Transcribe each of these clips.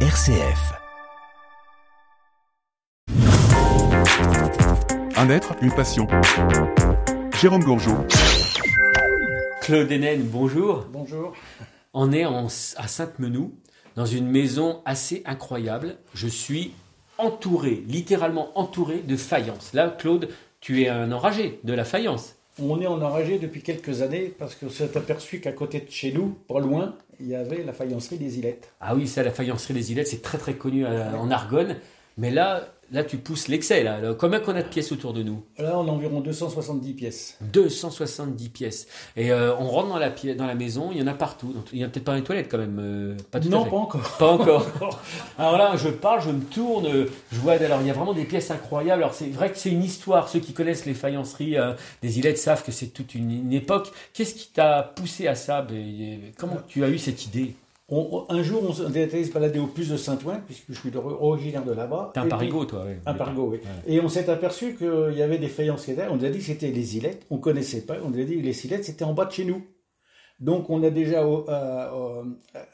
RCF. Un être, une passion. Jérôme Gourgeot. Claude Hénen, bonjour. Bonjour. On est en- à Sainte-Menou, dans une maison assez incroyable. Je suis entouré, littéralement entouré de faïences. Là, Claude, tu es un enragé de la faïence. On est en enragé depuis quelques années parce qu'on s'est aperçu qu'à côté de chez nous, pas loin, il y avait la faïencerie des Ilettes. Ah oui, ça, la faïencerie des Ilettes, c'est très très connu euh, en Argonne. Mais là, là, tu pousses l'excès. Là. Là, Combien qu'on a de pièces autour de nous Là, on a environ 270 pièces. 270 pièces. Et euh, on rentre dans la, dans la maison, il y en a partout. Donc, Il y a peut-être pas une toilette quand même. euh, pas tout non, pas encore. Pas encore. Alors là, je parle, je me tourne, je vois. Alors il y a vraiment des pièces incroyables. Alors c'est vrai que c'est une histoire. Ceux qui connaissent les faïenceries euh, des Ilettes savent que c'est toute une, une époque. Qu'est-ce qui t'a poussé à ça? Ben, Comment tu as eu cette idée? On- un jour, on été se balader au plus de Saint-Ouen, puisque je suis originaire de là-bas. T'es un Et parigot, toi. oui. Un parigot, oui. Et on s'est aperçu qu'il y avait des faïences qui étaient là. On nous a dit que c'était les Ilettes. On connaissait pas. On nous a dit que les Ilettes, c'était en bas de chez nous. Donc, on a déjà, au- à- au-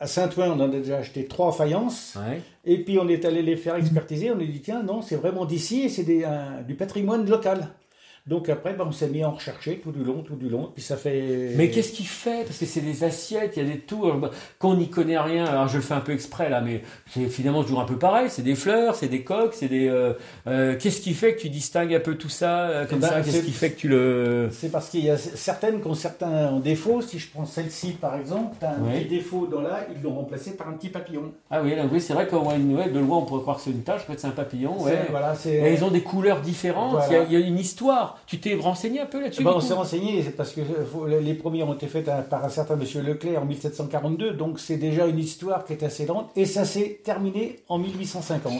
à Saint-Ouen, on en a déjà acheté trois faïences. Ouais. Et puis on est allé les faire expertiser, on a dit tiens non c'est vraiment d'ici et c'est du patrimoine local. Donc après ben, on s'est mis à en rechercher tout du long, tout du long, puis ça fait... Mais qu'est-ce qu'il fait? Parce que c'est des assiettes, il y a des tout. alors, bah, Quand on n'y connaît rien, alors je le fais un peu exprès là, mais c'est finalement toujours un peu pareil. C'est des fleurs, c'est des coques, c'est des. euh, euh, qu'est-ce qui fait que tu distingues un peu tout ça euh, comme Eh ben, ça? Qu'est-ce qui fait que tu le. C'est parce qu'il y a certaines qui ont certains défauts. Si je prends celle-ci par exemple, tu as un petit défaut dans là, ils l'ont remplacé par un petit papillon. Ah oui, là, oui c'est vrai qu'on voit une ouais, de loin, on pourrait croire que c'est une tache, en fait c'est un papillon. Ouais. Voilà. Et ils ont des couleurs différentes, Voilà. y il y a une histoire. Tu t'es renseigné un peu là-dessus Ben, du on s'est renseigné, c'est parce que euh, les premiers ont été faits à- par un certain monsieur Leclerc en 1742, donc c'est déjà une histoire qui est assez lente, et ça s'est terminé en 1850.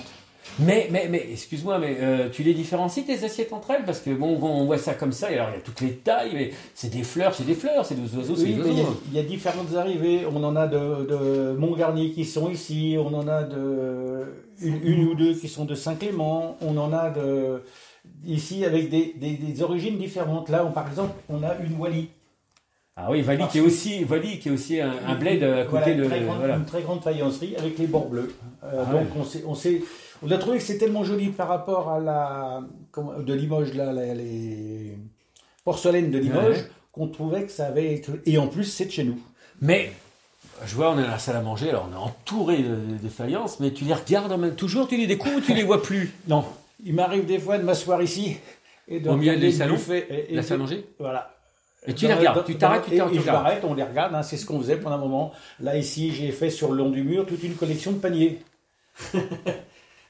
Mais, mais, mais excuse-moi, mais euh, tu les différencies tes assiettes entre elles? Parce que bon, on voit ça comme ça, et alors il y a toutes les tailles, mais c'est des fleurs, c'est des fleurs, c'est des oiseaux, c'est Oui, des mais il y, a, oiseaux. il y a différentes arrivées. On en a de, de Montgarnier qui sont ici, on en a de une, une ou deux qui sont de Saint-Clément, on en a de ici avec des, des- des origines différentes. Là, on, par exemple, on a une Wally. Ah oui, Vali qui est aussi, qui est aussi un, un bled à côté de. très grande, Voilà. une très grande faïencerie avec les bords bleus. Euh, Ah donc ouais. on s'est, on s'est- on a trouvé que c'est tellement joli par rapport à la de Limoges là, la- les porcelaines de Limoges Ouais. qu'on trouvait que ça avait et en plus c'est de chez nous. Mais je vois, on est dans la salle à manger, alors on est entouré de, de faïences, mais tu les regardes même toujours, tu les découvres ou tu les vois plus? Non, il m'arrive des fois de m'asseoir ici et de Au milieu regarder des salons et- et La salle à manger Voilà. Et tu Dans- les regardes, dans- tu t'arrêtes, tu et- t'arrêtes, et tu je m'arrête, on les regarde, hein, c'est ce qu'on faisait pendant un moment. Là ici, j'ai fait sur le long du mur toute une collection de paniers.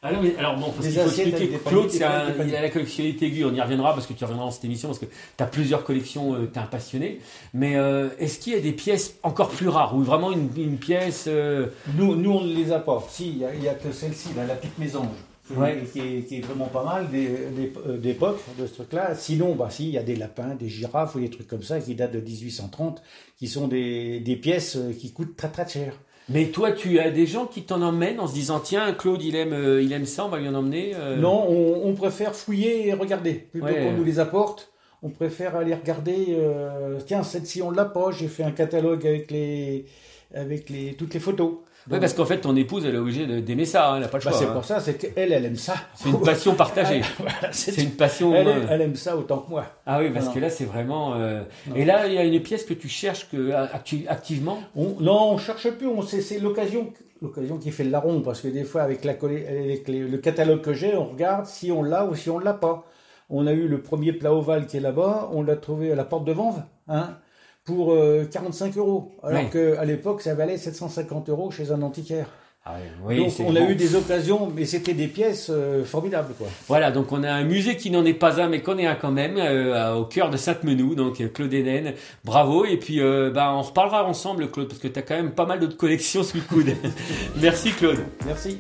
Ah non, mais alors bon, parce Des qu'il faut expliquer des Claude, paniers, un, des il a la collectionnité aiguë, on y reviendra parce que tu reviendras dans cette émission parce que tu as plusieurs collections, tu es un passionné. Mais euh, est-ce qu'il y a des pièces encore plus rares ou vraiment une, une pièce euh, Nous, nous, on ne les a pas. Si, il y a, que celle-ci, là, la petite mésange. Ouais. Qui, est, qui est vraiment pas mal des- des- euh, d'époque de ce truc-là. Sinon, bah si, il y a des lapins, des girafes ou des trucs comme ça qui datent de 1830, qui sont des, des pièces euh, qui coûtent très très cher. Mais toi, tu as des gens qui t'en emmènent en se disant tiens, Claude, il aime, euh, il aime ça, on va lui en emmener. euh. Non, on, on préfère fouiller et regarder. Plutôt Ouais. qu'on nous les apporte, on préfère aller regarder. euh, tiens, celle-ci, on l'a pas. J'ai fait un catalogue avec les, avec les, toutes les photos. Ouais, parce qu'en fait, ton épouse, elle est obligée d'aimer ça, hein, elle n'a pas le Bah, choix. c'est hein. pour ça, c'est qu'elle, elle aime ça. C'est une passion partagée. Voilà, c'est- une passion. elle, euh, aime- elle aime ça autant que moi. Ah oui, parce Non. que là, c'est vraiment. euh. Et là, il y a une pièce que tu cherches que, activement? On, non, on cherche plus. On sait, c'est l'occasion, l'occasion qui fait le larron, parce que des fois, avec, la, avec les- le catalogue que j'ai, on regarde si on l'a ou si on l'a pas. On a eu le premier plat ovale qui est là-bas. On l'a trouvé à la porte de Vanves, hein, pour euh, 45 euros, alors Ouais. qu'à l'époque, ça valait 750 euros chez un antiquaire. Ah oui, Donc, on a bon. eu des occasions, mais c'était des pièces euh, formidables, quoi. Voilà, donc on a un musée qui n'en est pas un, mais qu'on est un quand même, euh, au cœur de Sainte-Menou, donc euh, Claude Hénen, bravo, et puis euh, bah, on reparlera ensemble, Claude, parce que tu as quand même pas mal d'autres collections sous le coude. Merci Claude. Merci.